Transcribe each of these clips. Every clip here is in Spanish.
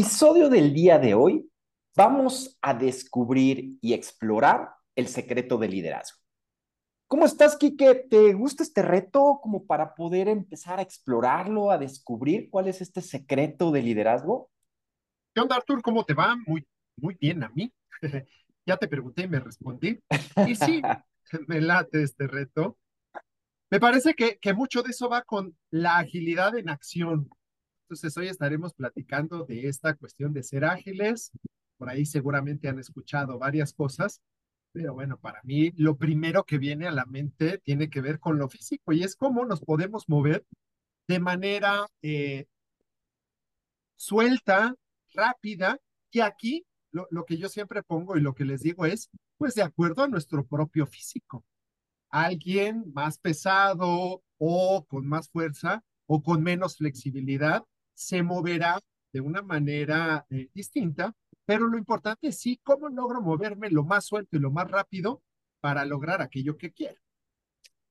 Episodio del día de hoy vamos a descubrir y explorar el secreto del liderazgo. ¿Cómo estás, Quique? ¿Te gusta este reto como para poder empezar a explorarlo, a descubrir cuál es este secreto del liderazgo? ¿Qué onda, Artur? ¿Cómo te va? Muy, muy bien a mí. ya te pregunté y me respondí. Y sí, me late este reto. Me parece que, que mucho de eso va con la agilidad en acción. Entonces, hoy estaremos platicando de esta cuestión de ser ágiles. Por ahí seguramente han escuchado varias cosas, pero bueno, para mí lo primero que viene a la mente tiene que ver con lo físico y es cómo nos podemos mover de manera eh, suelta, rápida. Y aquí lo, lo que yo siempre pongo y lo que les digo es, pues de acuerdo a nuestro propio físico. Alguien más pesado o con más fuerza o con menos flexibilidad se moverá de una manera eh, distinta, pero lo importante es sí, cómo logro moverme lo más suelto y lo más rápido para lograr aquello que quiero.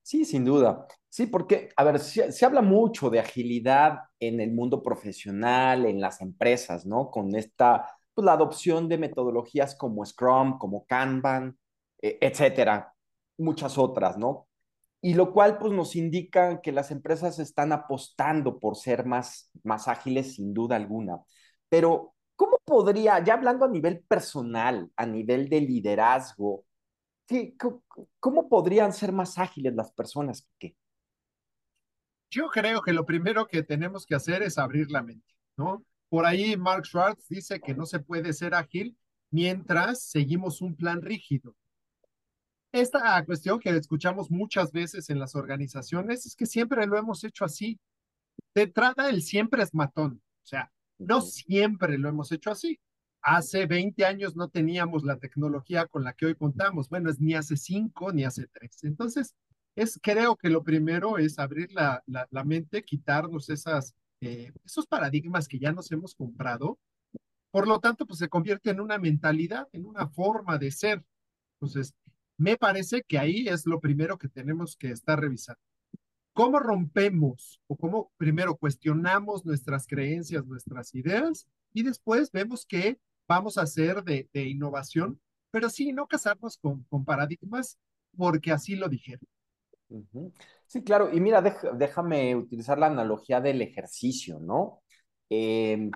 Sí, sin duda. Sí, porque, a ver, se, habla mucho de agilidad en el mundo profesional, en las empresas, ¿no? Con esta, pues la adopción de metodologías como Scrum, como Kanban, eh, etcétera, muchas otras, ¿no? Y lo cual pues nos indica que las empresas están apostando por ser más, más ágiles sin duda alguna. Pero, ¿cómo podría, ya hablando a nivel personal, a nivel de liderazgo, ¿qué, cómo podrían ser más ágiles las personas? ¿Qué? Yo creo que lo primero que tenemos que hacer es abrir la mente, ¿no? Por ahí Mark Schwartz dice que no se puede ser ágil mientras seguimos un plan rígido. Esta cuestión que escuchamos muchas veces en las organizaciones es que siempre lo hemos hecho así. De entrada, el siempre es matón. O sea, no siempre lo hemos hecho así. Hace 20 años no teníamos la tecnología con la que hoy contamos. Bueno, es ni hace 5 ni hace 3. Entonces, es, creo que lo primero es abrir la, la, mente, quitarnos esas, eh, esos paradigmas que ya nos hemos comprado. Por lo tanto, pues se convierte en una mentalidad, en una forma de ser. Entonces, me parece que ahí es lo primero que tenemos que estar revisando. ¿Cómo rompemos o cómo primero cuestionamos nuestras creencias, nuestras ideas y después vemos qué vamos a hacer de, innovación, pero sí, no casarnos con, con paradigmas porque así lo dijeron. Sí, claro. Y mira, déjame utilizar la analogía del ejercicio, ¿no? Em,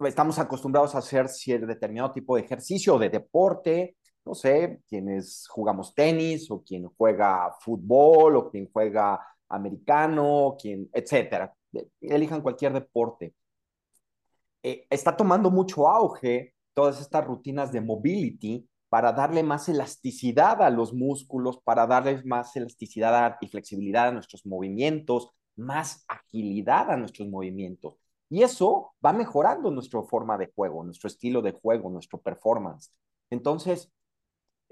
estamos acostumbrados a hacer determinado tipo de ejercicio o de deporte, no sé, quienes jugamos tenis o quien juega fútbol o quien juega americano, quien, etcétera. Elijan cualquier deporte. Eh, está tomando mucho auge todas estas rutinas de mobility para darle más elasticidad a los músculos, para darles más elasticidad y flexibilidad a nuestros movimientos, más agilidad a nuestros movimientos. Y eso va mejorando nuestra forma de juego, nuestro estilo de juego, nuestro performance. Entonces,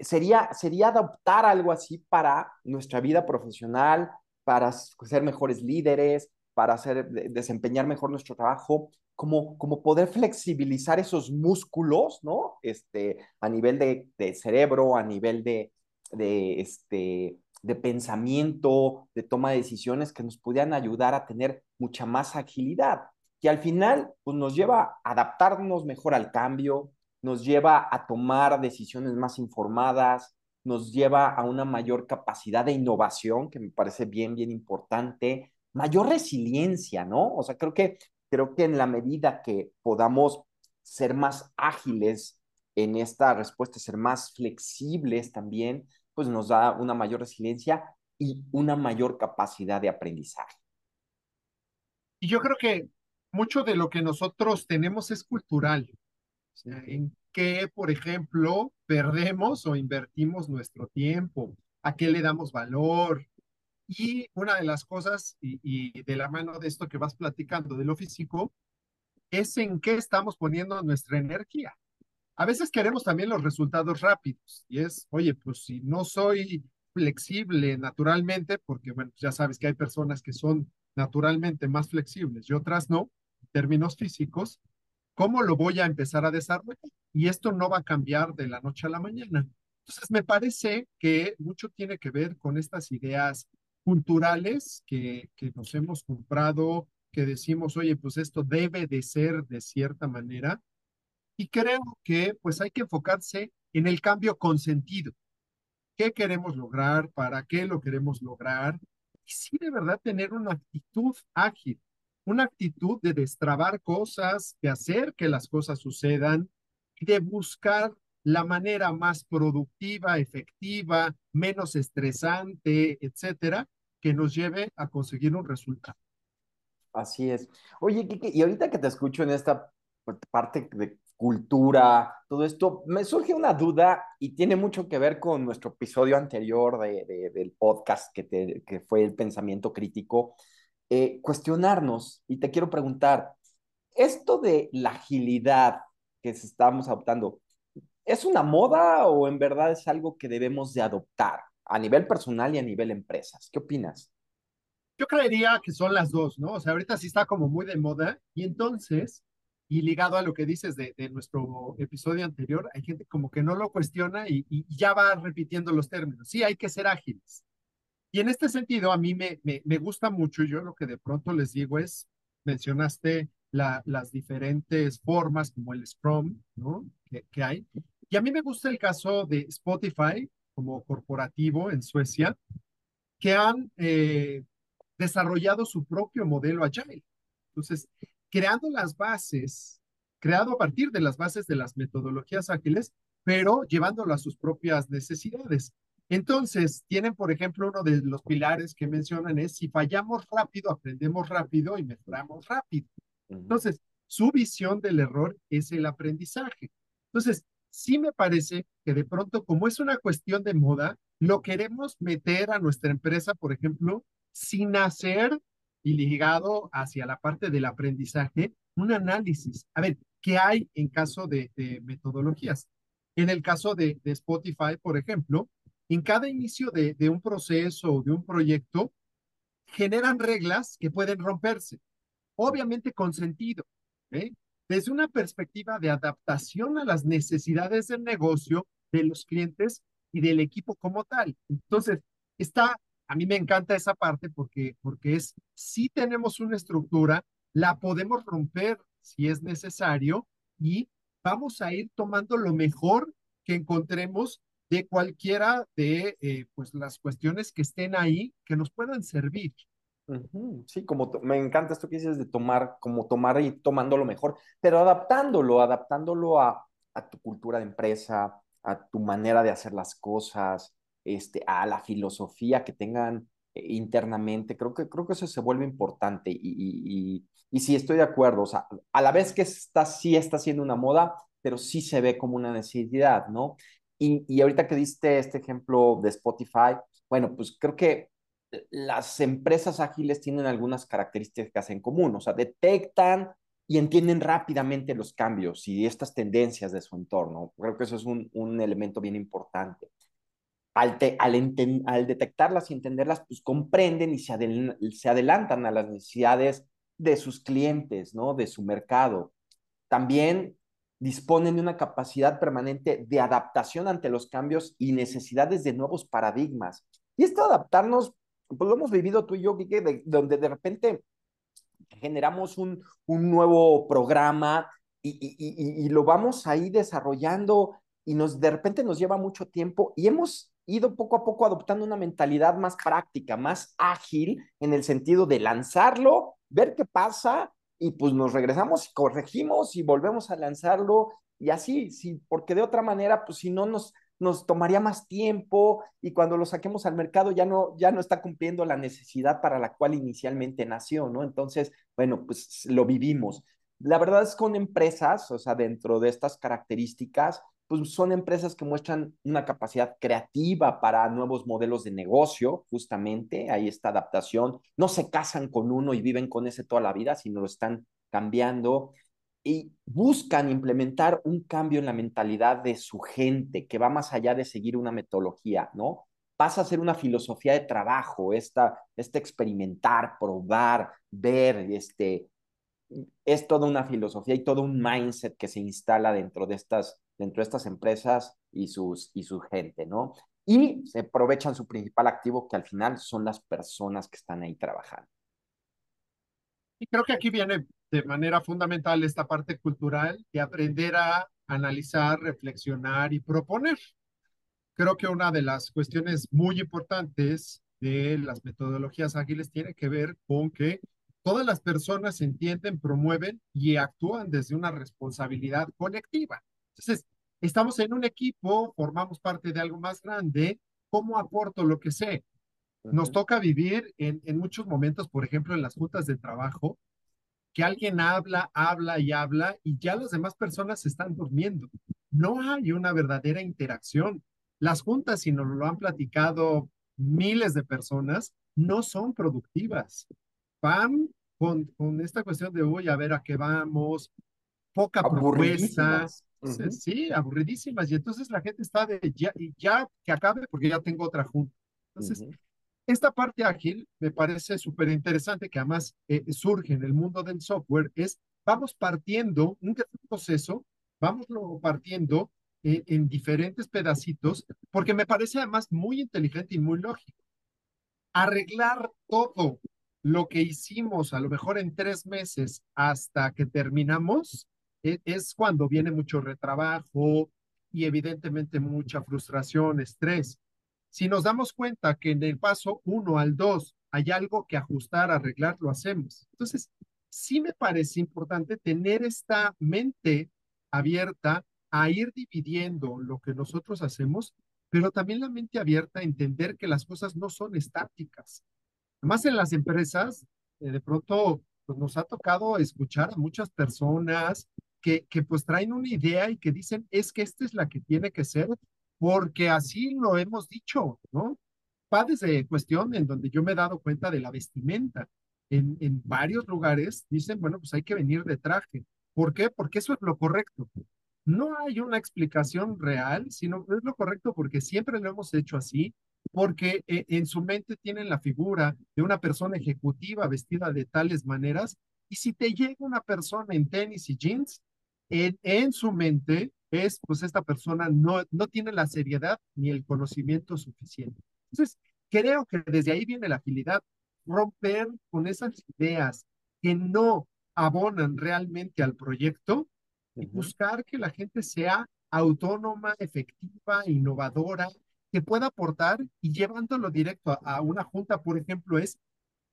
sería, sería adoptar algo así para nuestra vida profesional, para ser mejores líderes, para hacer, desempeñar mejor nuestro trabajo, como, como poder flexibilizar esos músculos, ¿no? Este, a nivel de, cerebro, a nivel de, de, este, de pensamiento, de toma de decisiones que nos pudieran ayudar a tener mucha más agilidad, que al final pues, nos lleva a adaptarnos mejor al cambio, nos lleva a tomar decisiones más informadas, nos lleva a una mayor capacidad de innovación, que me parece bien, bien importante, mayor resiliencia, ¿no? O sea, creo que, creo que en la medida que podamos ser más ágiles en esta respuesta, ser más flexibles también, pues nos da una mayor resiliencia y una mayor capacidad de aprendizaje. Y yo creo que mucho de lo que nosotros tenemos es cultural en qué, por ejemplo, perdemos o invertimos nuestro tiempo, a qué le damos valor. Y una de las cosas, y, de la mano de esto que vas platicando de lo físico, es en qué estamos poniendo nuestra energía. A veces queremos también los resultados rápidos y es, oye, pues si no soy flexible naturalmente, porque bueno, ya sabes que hay personas que son naturalmente más flexibles y otras no, en términos físicos, ¿Cómo lo voy a empezar a desarrollar? Y esto no va a cambiar de la noche a la mañana. Entonces, me parece que mucho tiene que ver con estas ideas culturales que, que nos hemos comprado que decimos, oye, pues esto debe de ser de cierta manera. Y creo que pues hay que enfocarse en el cambio con sentido. ¿Qué queremos lograr? ¿Para qué lo queremos lograr? Y sí, de verdad, tener una actitud ágil, una actitud de destrabar cosas, de hacer que las cosas sucedan, de buscar la manera más productiva, efectiva, menos estresante, etcétera, que nos lleve a conseguir un resultado. Así es. Oye, Kike, y ahorita que te escucho en esta parte de cultura, todo esto, me surge una duda y tiene mucho que ver con nuestro episodio anterior de, del podcast que, te, que fue el pensamiento crítico. Eh, cuestionarnos, y te quiero preguntar, esto de la agilidad que estamos adoptando, ¿es una moda o en verdad es algo que debemos de adoptar a nivel personal y a nivel empresas? ¿Qué opinas? Yo creería que son las dos, ¿no? O sea, ahorita sí está como muy de moda y entonces, y ligado a lo que dices de, de nuestro episodio anterior, hay gente como que no lo cuestiona y, y, ya va repitiendo los términos. Sí, hay que ser ágiles. Y en este sentido, a mí me, me, me gusta mucho, yo lo que de pronto les digo es, mencionaste la, las diferentes formas como el Scrum, ¿no? Que, que hay. Y a mí me gusta el caso de Spotify como corporativo en Suecia, que han eh, desarrollado su propio modelo Agile. Entonces, creando las bases, creado a partir de las bases de las metodologías ágiles, pero llevándolo a sus propias necesidades. Entonces, tienen, por ejemplo, uno de los pilares que mencionan es, si fallamos rápido, aprendemos rápido y mejoramos rápido. Entonces, su visión del error es el aprendizaje. Entonces, sí me parece que de pronto, como es una cuestión de moda, lo queremos meter a nuestra empresa, por ejemplo, sin hacer y ligado hacia la parte del aprendizaje, un análisis. A ver, ¿qué hay en caso de, de metodologías? En el caso de, de, Spotify, por ejemplo, en cada inicio de, de un proceso o de un proyecto, generan reglas que pueden romperse, obviamente con sentido, ¿eh? desde una perspectiva de adaptación a las necesidades del negocio, de los clientes y del equipo como tal. Entonces, está a mí me encanta esa parte porque, porque es, si tenemos una estructura, la podemos romper si es necesario y vamos a ir tomando lo mejor que encontremos de cualquiera de eh, pues las cuestiones que estén ahí que nos puedan servir. Sí, como me encanta esto que dices de tomar, como tomar y tomando lo mejor, pero adaptándolo, adaptándolo a, a tu cultura de empresa, a tu manera de hacer las cosas, este, a la filosofía que tengan eh, internamente. Creo que, creo que eso se vuelve importante y, y, y, sí estoy de acuerdo. O sea, a la vez que está, sí está siendo una moda, pero sí se ve como una necesidad, ¿no? Y, y ahorita que diste este ejemplo de Spotify, bueno, pues creo que las empresas ágiles tienen algunas características en común, o sea, detectan y entienden rápidamente los cambios y estas tendencias de su entorno. Creo que eso es un, un elemento bien importante al, al, detectarlas y entenderlas, pues comprenden y se, se adelantan a las necesidades de sus clientes, ¿no? De su mercado. También disponen de una capacidad permanente de adaptación ante los cambios y necesidades de nuevos paradigmas. Y esto adaptarnos, pues lo hemos vivido tú y yo, Kike, donde de repente generamos un, un nuevo programa y, y, y, y, lo vamos ahí desarrollando y nos de repente nos lleva mucho tiempo y hemos ido poco a poco adoptando una mentalidad más práctica, más ágil, en el sentido de lanzarlo, ver qué pasa y pues nos regresamos y corregimos y volvemos a lanzarlo y así, sí, porque de otra manera, pues si no nos, nos tomaría más tiempo y cuando lo saquemos al mercado ya no, ya no está cumpliendo la necesidad para la cual inicialmente nació, ¿no? Entonces, bueno, pues lo vivimos. La verdad es con empresas, o sea, dentro de estas características, pues son empresas que muestran una capacidad creativa para nuevos modelos de negocio, justamente, hay esta adaptación, no se casan con uno y viven con ese toda la vida, sino lo están cambiando y buscan implementar un cambio en la mentalidad de su gente que va más allá de seguir una metodología, ¿no? Pasa a ser una filosofía de trabajo, esta, este experimentar, probar, ver, este, es toda una filosofía y todo un mindset que se instala dentro de estas dentro de estas empresas y, sus, y su gente, ¿no? Y se aprovechan su principal activo, que al final son las personas que están ahí trabajando. Y creo que aquí viene de manera fundamental esta parte cultural de aprender a analizar, reflexionar y proponer. Creo que una de las cuestiones muy importantes de las metodologías ágiles tiene que ver con que todas las personas entienden, promueven y actúan desde una responsabilidad colectiva. Entonces, estamos en un equipo, formamos parte de algo más grande, ¿cómo aporto lo que sé? Nos toca vivir en, en muchos momentos, por ejemplo, en las juntas de trabajo, que alguien habla, habla y habla y ya las demás personas están durmiendo. No hay una verdadera interacción. Las juntas, si nos lo han platicado miles de personas, no son productivas. Van con, con esta cuestión de, uy, a ver a qué vamos, poca propuesta. Sí, aburridísimas. Y entonces la gente está de, ya, ya que acabe porque ya tengo otra junta. Entonces, esta parte ágil me parece súper interesante que además eh, surge en el mundo del software, es vamos partiendo un proceso, vamos partiendo eh, en diferentes pedacitos, porque me parece además muy inteligente y muy lógico. Arreglar todo lo que hicimos a lo mejor en tres meses hasta que terminamos, es cuando viene mucho retrabajo y evidentemente mucha frustración, estrés. Si nos damos cuenta que en el paso 1 al 2 hay algo que ajustar, arreglar, lo hacemos. Entonces, sí me parece importante tener esta mente abierta a ir dividiendo lo que nosotros hacemos, pero también la mente abierta a entender que las cosas no son estáticas. Además, en las empresas, eh, de pronto pues, nos ha tocado escuchar a muchas personas que, que pues traen una idea y que dicen, es que esta es la que tiene que ser porque así lo hemos dicho, ¿no? Va desde cuestión en donde yo me he dado cuenta de la vestimenta. En, en varios lugares dicen, bueno, pues hay que venir de traje. ¿Por qué? Porque eso es lo correcto. No hay una explicación real, sino es lo correcto porque siempre lo hemos hecho así, porque eh, en su mente tienen la figura de una persona ejecutiva vestida de tales maneras, y si te llega una persona en tenis y jeans, en, en su mente es, pues esta persona no, no tiene la seriedad ni el conocimiento suficiente. Entonces, creo que desde ahí viene la agilidad, romper con esas ideas que no abonan realmente al proyecto y buscar que la gente sea autónoma, efectiva, innovadora, que pueda aportar y llevándolo directo a, a, una junta, por ejemplo, es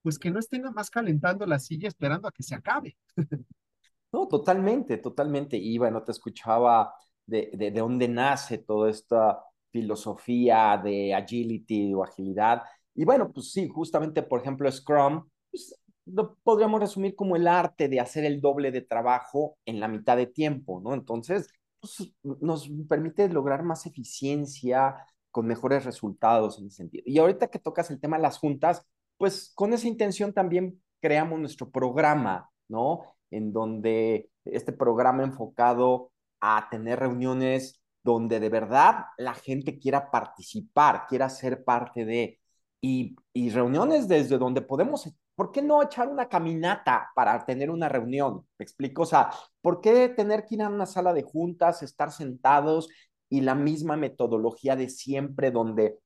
pues que no estén nada más calentando la silla esperando a que se acabe. no, totalmente, totalmente. Y bueno, te escuchaba de, de, de dónde nace toda esta filosofía de agility o agilidad. Y bueno, pues sí, justamente, por ejemplo, Scrum, pues, lo podríamos resumir como el arte de hacer el doble de trabajo en la mitad de tiempo, ¿no? Entonces, pues, nos permite lograr más eficiencia con mejores resultados en ese sentido. Y ahorita que tocas el tema de las juntas, pues con esa intención también creamos nuestro programa, ¿no? En donde este programa enfocado a tener reuniones donde de verdad la gente quiera participar, quiera ser parte de, y, y reuniones desde donde podemos, ¿por qué no echar una caminata para tener una reunión? ¿Me explico? O sea, ¿por qué tener que ir a una sala de juntas, estar sentados y la misma metodología de siempre donde,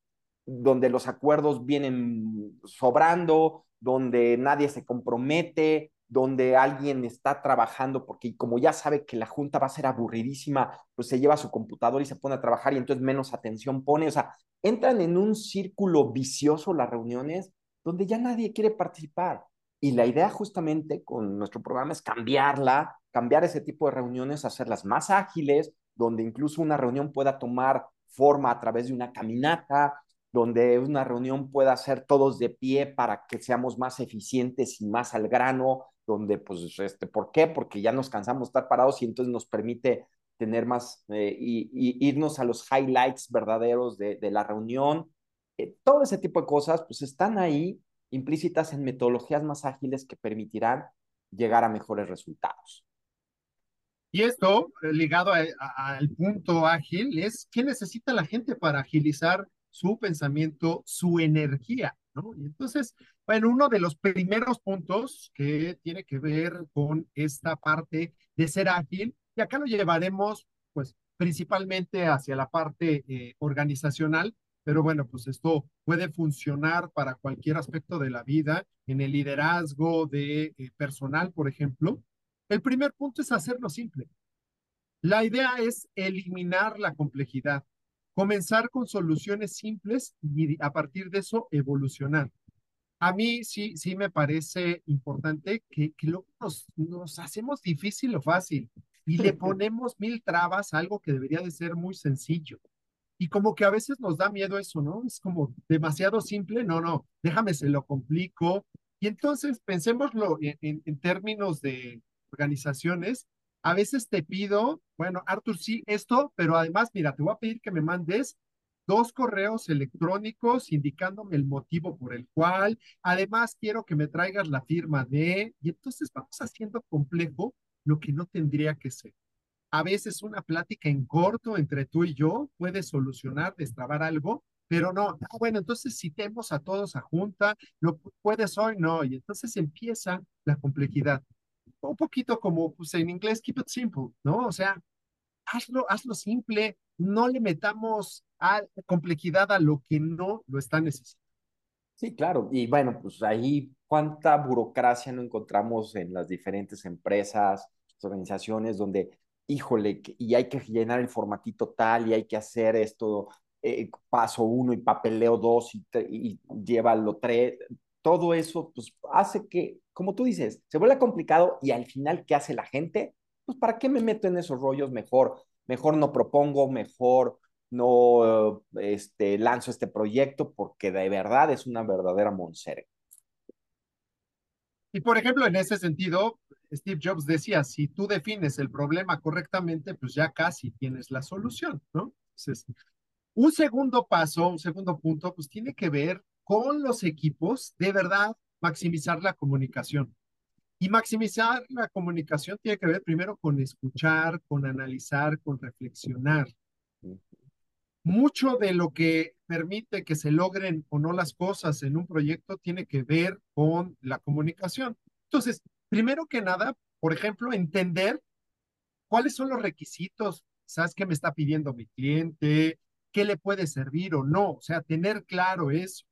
donde los acuerdos vienen sobrando, donde nadie se compromete, donde alguien está trabajando, porque como ya sabe que la junta va a ser aburridísima, pues se lleva su computador y se pone a trabajar y entonces menos atención pone. O sea, entran en un círculo vicioso las reuniones donde ya nadie quiere participar. Y la idea justamente con nuestro programa es cambiarla, cambiar ese tipo de reuniones, hacerlas más ágiles, donde incluso una reunión pueda tomar forma a través de una caminata, donde una reunión pueda ser todos de pie para que seamos más eficientes y más al grano, donde, pues, este, ¿por qué? Porque ya nos cansamos de estar parados y entonces nos permite tener más eh, y, y, irnos a los highlights verdaderos de, de la reunión. Eh, todo ese tipo de cosas, pues, están ahí implícitas en metodologías más ágiles que permitirán llegar a mejores resultados. Y esto, eh, ligado al punto ágil, es qué necesita la gente para agilizar su pensamiento, su energía, ¿no? Entonces, bueno, uno de los primeros puntos que tiene que ver con esta parte de ser ágil, y acá lo llevaremos, pues, principalmente hacia la parte eh, organizacional, pero bueno, pues esto puede funcionar para cualquier aspecto de la vida, en el liderazgo de eh, personal, por ejemplo. El primer punto es hacerlo simple. La idea es eliminar la complejidad, comenzar con soluciones simples y a partir de eso evolucionar. A mí sí, sí me parece importante que, que luego nos, nos hacemos difícil o fácil y le ponemos mil trabas a algo que debería de ser muy sencillo. Y como que a veces nos da miedo eso, ¿no? Es como demasiado simple, no, no, déjame se lo complico. Y entonces pensémoslo en, en, términos de organizaciones. A veces te pido, bueno, Arthur, sí, esto, pero además, mira, te voy a pedir que me mandes dos correos electrónicos indicándome el motivo por el cual. Además, quiero que me traigas la firma de, y entonces vamos haciendo complejo lo que no tendría que ser. A veces una plática en corto entre tú y yo puede solucionar, destrabar algo, pero no, ah, bueno, entonces citemos a todos a junta, lo puedes hoy, no, y entonces empieza la complejidad. Un poquito como pues, en inglés, keep it simple, ¿no? O sea, hazlo, hazlo simple, no le metamos a complejidad a lo que no lo está necesitando. Sí, claro. Y bueno, pues ahí cuánta burocracia no encontramos en las diferentes empresas, organizaciones donde, híjole, y hay que llenar el formatito tal y hay que hacer esto, eh, paso uno y papeleo dos y, y llévalo tres. Todo eso, pues hace que, como tú dices, se vuelva complicado y al final, ¿qué hace la gente? Pues, ¿para qué me meto en esos rollos? Mejor, mejor no propongo, mejor no este, lanzo este proyecto porque de verdad es una verdadera monserga. Y por ejemplo, en ese sentido, Steve Jobs decía, si tú defines el problema correctamente, pues ya casi tienes la solución, ¿no? Entonces, un segundo paso, un segundo punto, pues tiene que ver con los equipos, de verdad, maximizar la comunicación. Y maximizar la comunicación tiene que ver primero con escuchar, con analizar, con reflexionar mucho de lo que permite que se logren o no las cosas en un proyecto tiene que ver con la comunicación. Entonces, primero que nada, por ejemplo, entender cuáles son los requisitos, ¿sabes qué me está pidiendo mi cliente? ¿Qué le puede servir o no? O sea, tener claro eso.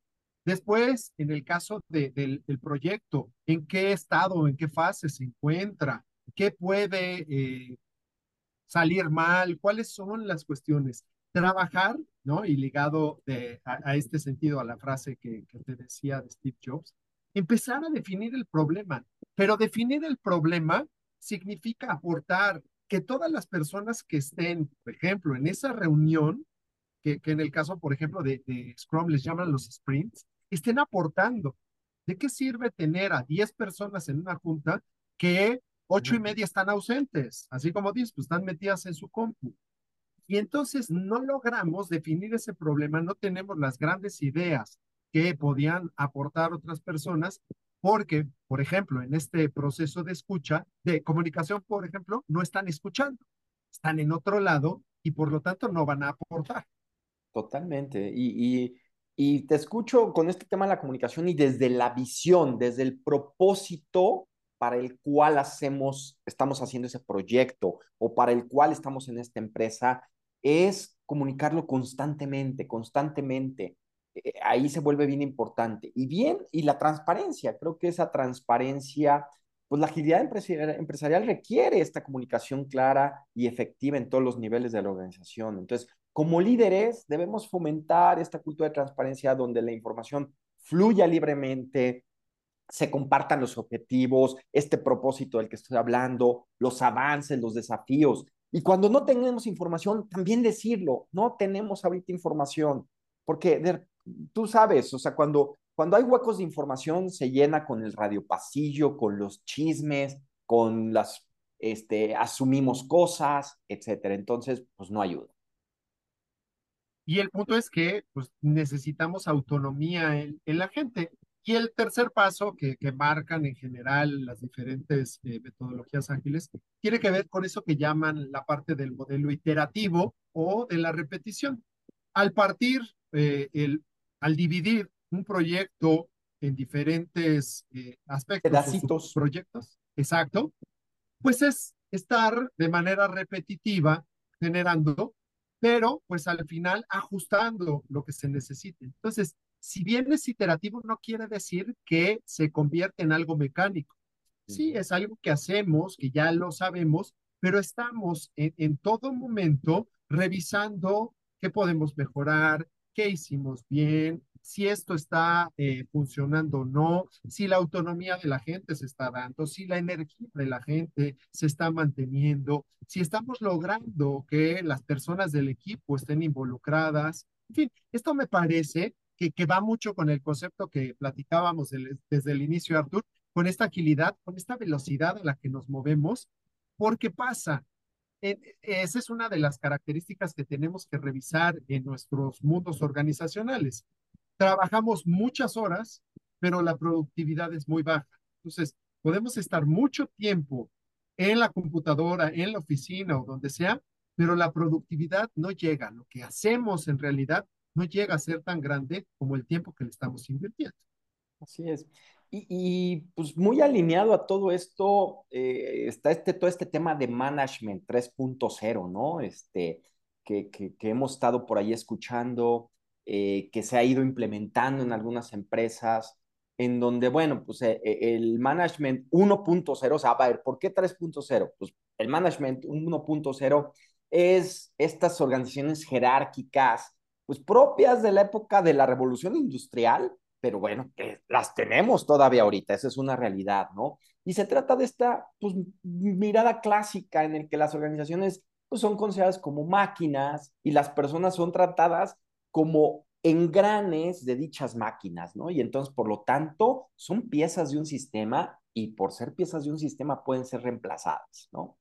Después, en el caso del, proyecto, ¿en qué estado, en qué fase se encuentra? ¿Qué puede eh, salir mal? ¿Cuáles son las cuestiones? trabajar, ¿no? Y ligado a, este sentido, a la frase que, que te decía de Steve Jobs, empezar a definir el problema. Pero definir el problema significa aportar que todas las personas que estén, por ejemplo, en esa reunión, que, que en el caso, por ejemplo, de, de, Scrum les llaman los sprints, estén aportando. ¿De qué sirve tener a 10 personas en una junta que ocho y media están ausentes? Así como dices, pues están metidas en su compu. Y entonces no logramos definir ese problema, no tenemos las grandes ideas que podían aportar otras personas, porque, por ejemplo, en este proceso de escucha, de comunicación, por ejemplo, no están escuchando, están en otro lado y por lo tanto no van a aportar. Totalmente. Y, y, y te escucho con este tema de la comunicación y desde la visión, desde el propósito para el cual hacemos, estamos haciendo ese proyecto o para el cual estamos en esta empresa, es comunicarlo constantemente, constantemente. Eh, ahí se vuelve bien importante. Y bien, y la transparencia, creo que esa transparencia, pues la agilidad empresarial, requiere esta comunicación clara y efectiva en todos los niveles de la organización. Entonces, como líderes, debemos fomentar esta cultura de transparencia donde la información fluya libremente, se compartan los objetivos, este propósito del que estoy hablando, los avances, los desafíos. Y cuando no tenemos información, también decirlo, no tenemos ahorita información, porque tú sabes, o sea, cuando, cuando hay huecos de información, se llena con el radio pasillo, con los chismes, con las, este, asumimos cosas, etcétera. Entonces, pues no ayuda. Y el punto es que pues, necesitamos autonomía en, en la gente. Y el tercer paso que, que marcan en general las diferentes eh, metodologías ágiles tiene que ver con eso que llaman la parte del modelo iterativo o de la repetición. Al partir, eh, el, al dividir un proyecto en diferentes eh, aspectos, pedacitos, proyectos, exacto, pues es estar de manera repetitiva generando pero pues al final ajustando lo que se necesite. Entonces, si bien es iterativo, no quiere decir que se convierte en algo mecánico. Sí, es algo que hacemos, que ya lo sabemos, pero estamos en, en todo momento revisando qué podemos mejorar, qué hicimos bien, si esto está eh, funcionando o no, si la autonomía de la gente se está dando, si la energía de la gente se está manteniendo, si estamos logrando que las personas del equipo estén involucradas. En fin, esto me parece que, que va mucho con el concepto que platicábamos desde el inicio, Artur, con esta agilidad, con esta velocidad a la que nos movemos, porque pasa, esa es una de las características que tenemos que revisar en nuestros mundos organizacionales trabajamos muchas horas, pero la productividad es muy baja. Entonces, podemos estar mucho tiempo en la computadora, en la oficina o donde sea, pero la productividad no llega. Lo que hacemos en realidad no llega a ser tan grande como el tiempo que le estamos invirtiendo. Así es. Y, pues muy alineado a todo esto eh, está este, todo este tema de management 3.0, ¿no? Este, que, que, que, hemos estado por ahí escuchando, eh, que se ha ido implementando en algunas empresas, en donde, bueno, pues eh, eh, el management 1.0, o sea, a ver, ¿por qué 3.0? Pues el management 1.0 es estas organizaciones jerárquicas, pues propias de la época de la revolución industrial, pero bueno, las tenemos todavía ahorita, esa es una realidad, ¿no? Y se trata de esta pues, mirada clásica en el que las organizaciones pues, son consideradas como máquinas y las personas son tratadas como engranes de dichas máquinas, ¿no? Y entonces, por lo tanto, son piezas de un sistema y por ser piezas de un sistema pueden ser reemplazadas, ¿no?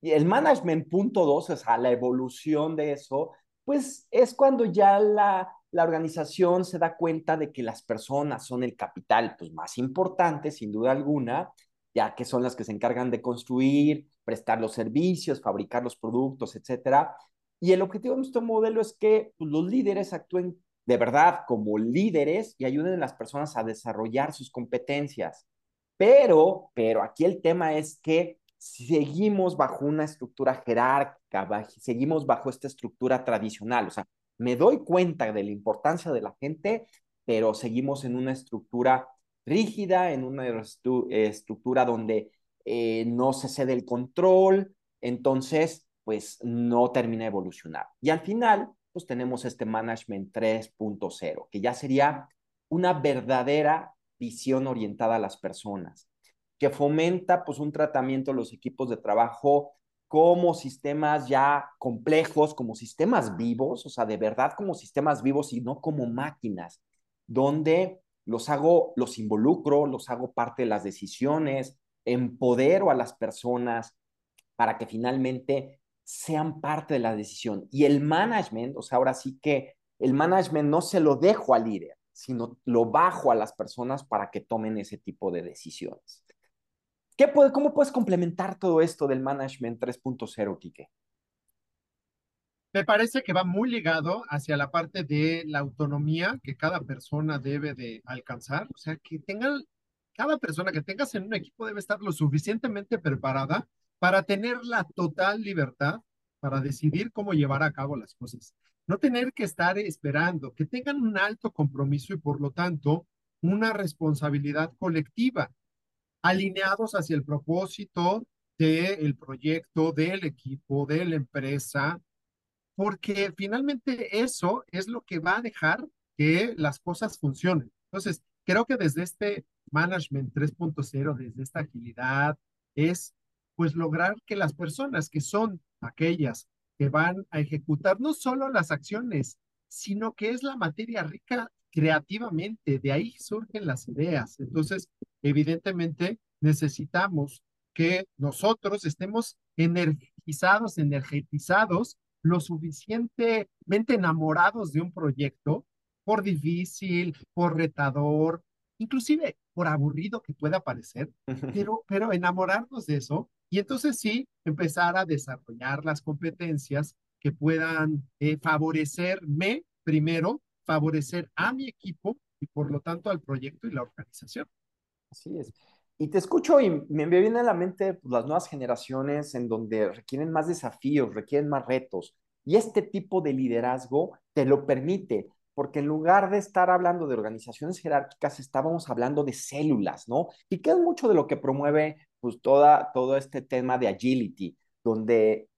Y el management punto dos, o sea, la evolución de eso, pues es cuando ya la, la organización se da cuenta de que las personas son el capital pues, más importante, sin duda alguna, ya que son las que se encargan de construir, prestar los servicios, fabricar los productos, etcétera, y el objetivo de nuestro modelo es que pues, los líderes actúen de verdad como líderes y ayuden a las personas a desarrollar sus competencias. Pero, pero aquí el tema es que seguimos bajo una estructura jerárquica, seguimos bajo esta estructura tradicional. O sea, me doy cuenta de la importancia de la gente, pero seguimos en una estructura rígida, en una estructura donde eh, no se cede el control. Entonces, pues no termina de evolucionar. Y al final, pues tenemos este Management 3.0, que ya sería una verdadera visión orientada a las personas, que fomenta pues un tratamiento de los equipos de trabajo como sistemas ya complejos, como sistemas vivos, o sea, de verdad como sistemas vivos y no como máquinas, donde los hago, los involucro, los hago parte de las decisiones, empodero a las personas para que finalmente sean parte de la decisión. Y el management, o sea, ahora sí que el management no se lo dejo al líder, sino lo bajo a las personas para que tomen ese tipo de decisiones. ¿Qué puede, ¿Cómo puedes complementar todo esto del management 3.0, Quique? Me parece que va muy ligado hacia la parte de la autonomía que cada persona debe de alcanzar. O sea, que tengan, cada persona que tengas en un equipo debe estar lo suficientemente preparada para tener la total libertad para decidir cómo llevar a cabo las cosas. No tener que estar esperando, que tengan un alto compromiso y por lo tanto una responsabilidad colectiva, alineados hacia el propósito del proyecto, del equipo, de la empresa, porque finalmente eso es lo que va a dejar que las cosas funcionen. Entonces, creo que desde este management 3.0, desde esta agilidad, es pues lograr que las personas que son aquellas que van a ejecutar no solo las acciones, sino que es la materia rica creativamente, de ahí surgen las ideas. Entonces, evidentemente, necesitamos que nosotros estemos energizados, energetizados, lo suficientemente enamorados de un proyecto, por difícil, por retador, inclusive por aburrido que pueda parecer, pero, pero enamorarnos de eso y entonces sí, empezar a desarrollar las competencias que puedan eh, favorecerme primero, favorecer a mi equipo y por lo tanto al proyecto y la organización. Así es. Y te escucho y me viene a la mente pues, las nuevas generaciones en donde requieren más desafíos, requieren más retos. Y este tipo de liderazgo te lo permite, porque en lugar de estar hablando de organizaciones jerárquicas, estábamos hablando de células, ¿no? Y que es mucho de lo que promueve pues toda, todo este tema de agility, donde,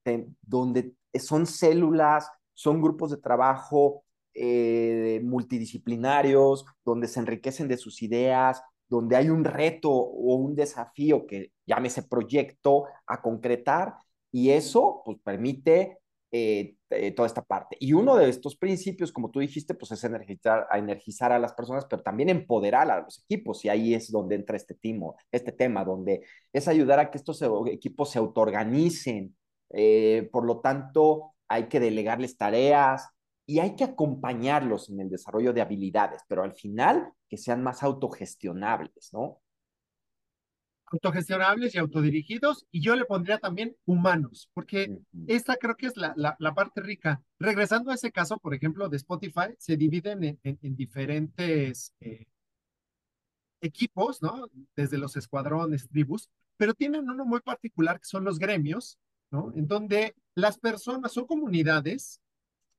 donde son células, son grupos de trabajo eh, multidisciplinarios, donde se enriquecen de sus ideas, donde hay un reto o un desafío que llámese proyecto a concretar y eso pues permite eh, eh, toda esta parte. Y uno de estos principios, como tú dijiste, pues es energizar a, energizar a las personas, pero también empoderar a los equipos. Y ahí es donde entra este, timo, este tema, donde es ayudar a que estos equipos se autoorganicen. Eh, por lo tanto, hay que delegarles tareas y hay que acompañarlos en el desarrollo de habilidades, pero al final que sean más autogestionables, ¿no? Autogestionables y autodirigidos, y yo le pondría también humanos, porque esta creo que es la, la, parte rica. Regresando a ese caso, por ejemplo, de Spotify, se dividen en, en, diferentes eh, equipos, ¿no? Desde los escuadrones, tribus, pero tienen uno muy particular que son los gremios, ¿no? En donde las personas son comunidades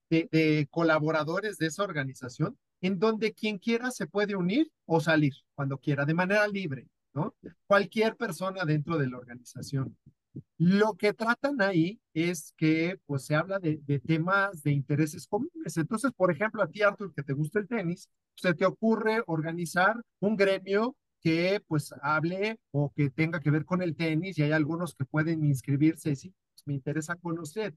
de, de colaboradores de esa organización, en donde quien quiera se puede unir o salir cuando quiera, de manera libre. ¿No? Cualquier persona dentro de la organización. Lo que tratan ahí es que pues se habla de, temas de intereses comunes. Entonces, por ejemplo, a ti, Arthur, que te gusta el tenis, se te ocurre organizar un gremio que pues hable o que tenga que ver con el tenis y hay algunos que pueden inscribirse sí, pues, me interesa conocer.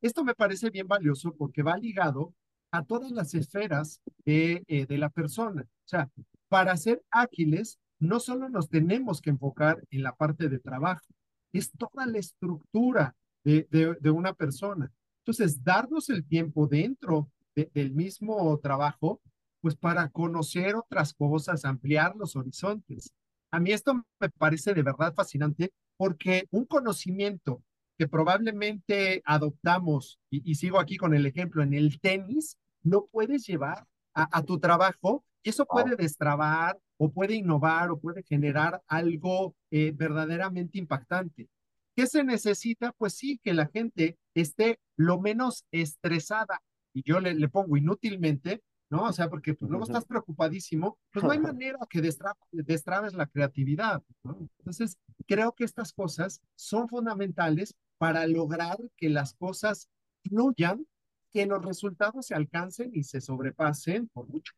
Esto me parece bien valioso porque va ligado a todas las esferas de, eh, la persona. O sea, para ser ágiles no solo nos tenemos que enfocar en la parte de trabajo, es toda la estructura de, de, una persona. Entonces, darnos el tiempo dentro del mismo trabajo, pues para conocer otras cosas, ampliar los horizontes. A mí esto me parece de verdad fascinante porque un conocimiento que probablemente adoptamos, y, sigo aquí con el ejemplo, en el tenis, lo puedes llevar a, tu trabajo eso puede destrabar o puede innovar o puede generar algo eh, verdaderamente impactante. ¿Qué se necesita? Pues sí, que la gente esté lo menos estresada. Y yo le, le pongo inútilmente, ¿no? O sea, porque pues, luego estás preocupadísimo, pues no hay manera que destrabes la creatividad, ¿no? Entonces, creo que estas cosas son fundamentales para lograr que las cosas fluyan, que los resultados se alcancen y se sobrepasen por mucho.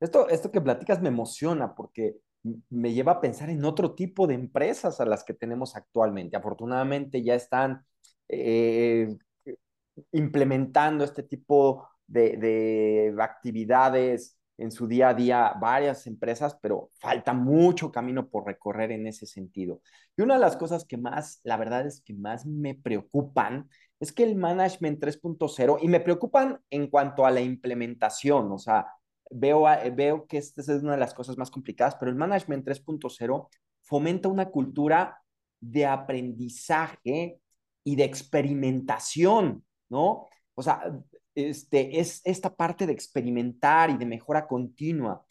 Esto, esto que platicas me emociona porque me lleva a pensar en otro tipo de empresas a las que tenemos actualmente. Afortunadamente ya están eh, implementando este tipo de, de, actividades en su día a día varias empresas, pero falta mucho camino por recorrer en ese sentido. Y una de las cosas que más, la verdad es que más me preocupan es que el management 3.0, y me preocupan en cuanto a la implementación, o sea, veo, veo que esta es una de las cosas más complicadas, pero el Management 3.0 fomenta una cultura de aprendizaje y de experimentación, ¿no? O sea, este, es esta parte de experimentar y de mejora continua.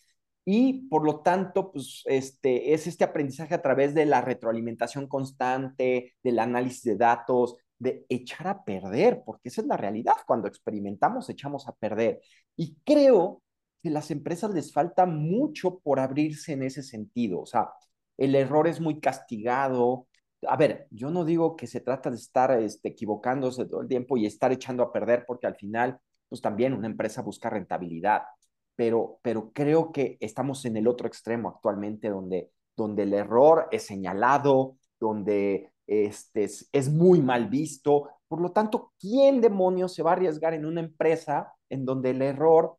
Y por lo tanto, pues este, es este aprendizaje a través de la retroalimentación constante, del análisis de datos, de echar a perder, porque esa es la realidad. Cuando experimentamos, echamos a perder. Y creo que las empresas les falta mucho por abrirse en ese sentido. O sea, el error es muy castigado. A ver, yo no digo que se trata de estar este, equivocándose todo el tiempo y estar echando a perder, porque al final, pues también una empresa busca rentabilidad. Pero, pero creo que estamos en el otro extremo actualmente, donde, donde el error es señalado, donde este, es, es muy mal visto. Por lo tanto, ¿quién demonios se va a arriesgar en una empresa en donde el error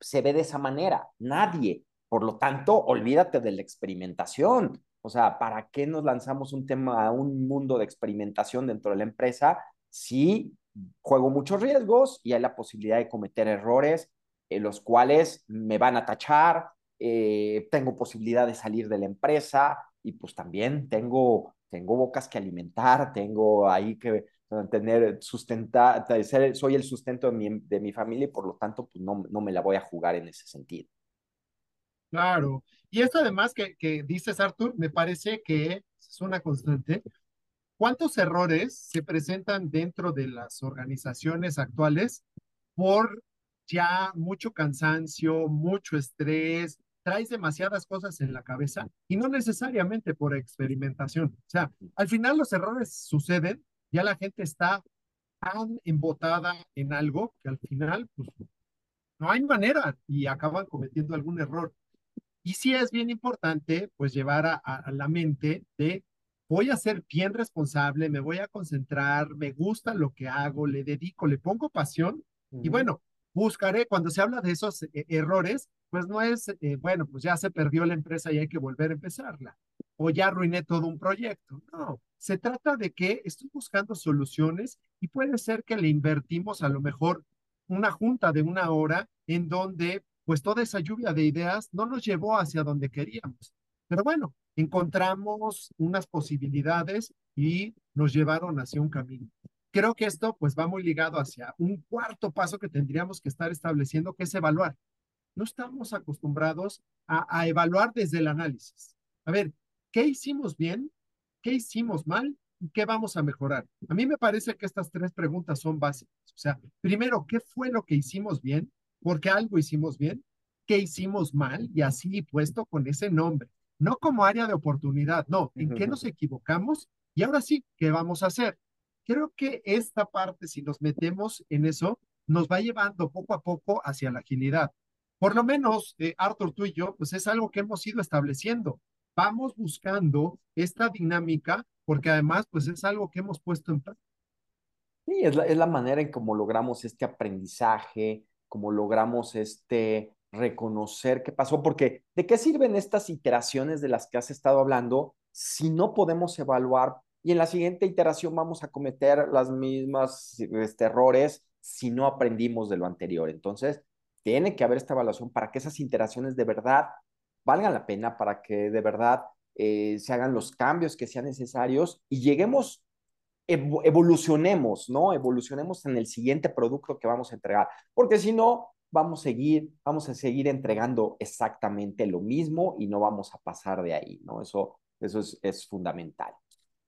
se ve de esa manera, nadie. Por lo tanto, olvídate de la experimentación. O sea, ¿para qué nos lanzamos un tema a un mundo de experimentación dentro de la empresa si juego muchos riesgos y hay la posibilidad de cometer errores en los cuales me van a tachar, eh, tengo posibilidad de salir de la empresa y pues también tengo, tengo bocas que alimentar, tengo ahí que tener sustentar, soy el sustento de mi, de mi familia y por lo tanto pues no, no me la voy a jugar en ese sentido. Claro. Y esto además que, que dices, Arthur, me parece que es una constante. ¿Cuántos errores se presentan dentro de las organizaciones actuales por ya mucho cansancio, mucho estrés, traes demasiadas cosas en la cabeza y no necesariamente por experimentación. O sea, al final los errores suceden, ya la gente está tan embotada en algo que al final pues, no hay manera y acaban cometiendo algún error. Y sí es bien importante pues llevar a, a la mente de voy a ser bien responsable, me voy a concentrar, me gusta lo que hago, le dedico, le pongo pasión y bueno, buscaré, cuando se habla de esos eh, errores, pues no es, eh, bueno, pues ya se perdió la empresa y hay que volver a empezarla, o ya arruiné todo un proyecto. No, se trata de que estoy buscando soluciones y puede ser que le invertimos a lo mejor una junta de una hora en donde pues toda esa lluvia de ideas no nos llevó hacia donde queríamos. Pero bueno, encontramos unas posibilidades y nos llevaron hacia un camino. Creo que esto pues va muy ligado hacia un cuarto paso que tendríamos que estar estableciendo, que es evaluar. No estamos acostumbrados a, a evaluar desde el análisis. A ver, ¿qué hicimos bien? ¿Qué hicimos mal? ¿Y qué vamos a mejorar? A mí me parece que estas tres preguntas son básicas. O sea, primero, ¿qué fue lo que hicimos bien? Porque algo hicimos bien. ¿Qué hicimos mal? Y así puesto con ese nombre. No como área de oportunidad, no. ¿En qué nos equivocamos? Y ahora sí, ¿qué vamos a hacer? creo que esta parte, si nos metemos en eso, nos va llevando poco a poco hacia la agilidad. Por lo menos, eh, Arthur, tú y yo, pues es algo que hemos ido estableciendo. Vamos buscando esta dinámica porque además, pues es algo que hemos puesto en práctica. Sí, es la, es la manera en cómo logramos este aprendizaje, cómo logramos este reconocer qué pasó, porque ¿de qué sirven estas iteraciones de las que has estado hablando si no podemos evaluar y en la siguiente iteración vamos a cometer las mismas este, errores si no aprendimos de lo anterior. Entonces, tiene que haber esta evaluación para que esas iteraciones de verdad valgan la pena, para que de verdad eh, se hagan los cambios que sean necesarios y lleguemos, evolucionemos, ¿no? Evolucionemos en el siguiente producto que vamos a entregar, porque si no, vamos a seguir, vamos a seguir entregando exactamente lo mismo y no vamos a pasar de ahí, ¿no? Eso, eso es, es fundamental.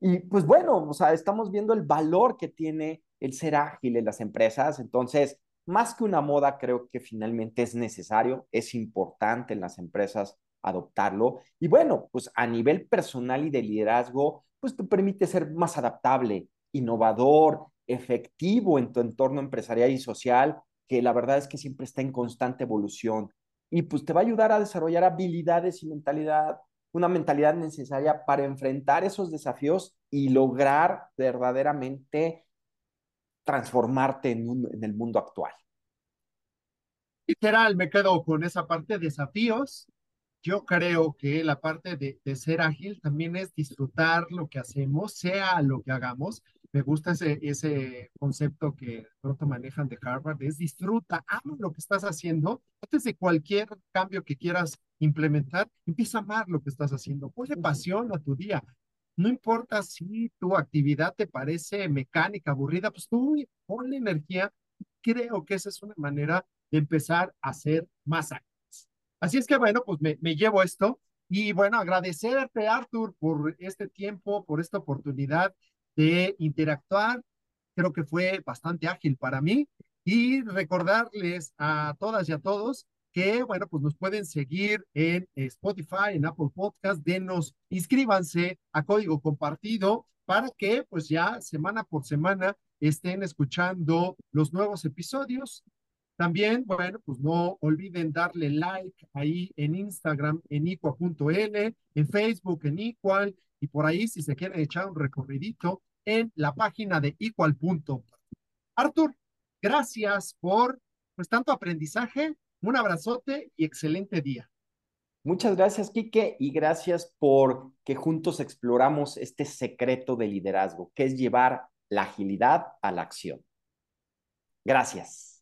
Y pues bueno, o sea, estamos viendo el valor que tiene el ser ágil en las empresas. Entonces, más que una moda, creo que finalmente es necesario, es importante en las empresas adoptarlo. Y bueno, pues a nivel personal y de liderazgo, pues te permite ser más adaptable, innovador, efectivo en tu entorno empresarial y social, que la verdad es que siempre está en constante evolución. Y pues te va a ayudar a desarrollar habilidades y mentalidad una mentalidad necesaria para enfrentar esos desafíos y lograr verdaderamente transformarte en, un, en el mundo actual. Literal, me quedo con esa parte de desafíos. Yo creo que la parte de, de ser ágil también es disfrutar lo que hacemos, sea lo que hagamos, me gusta ese, ese concepto que pronto manejan de Harvard, es disfruta, ama lo que estás haciendo. Antes de cualquier cambio que quieras implementar, empieza a amar lo que estás haciendo. Ponle pasión a tu día. No importa si tu actividad te parece mecánica, aburrida, pues tú ponle energía. Creo que esa es una manera de empezar a ser más ágiles. Así es que bueno, pues me, me llevo esto y bueno, agradecerte, Arthur, por este tiempo, por esta oportunidad de interactuar. Creo que fue bastante ágil para mí y recordarles a todas y a todos que, bueno, pues nos pueden seguir en Spotify, en Apple Podcast, denos, inscríbanse a código compartido para que pues ya semana por semana estén escuchando los nuevos episodios. También, bueno, pues no olviden darle like ahí en Instagram en icua.l, en Facebook en Equal, y por ahí si se quieren echar un recorridito en la página de Equal. Arthur, gracias por pues tanto aprendizaje, un abrazote y excelente día. Muchas gracias, Quique, y gracias por que juntos exploramos este secreto de liderazgo, que es llevar la agilidad a la acción. Gracias.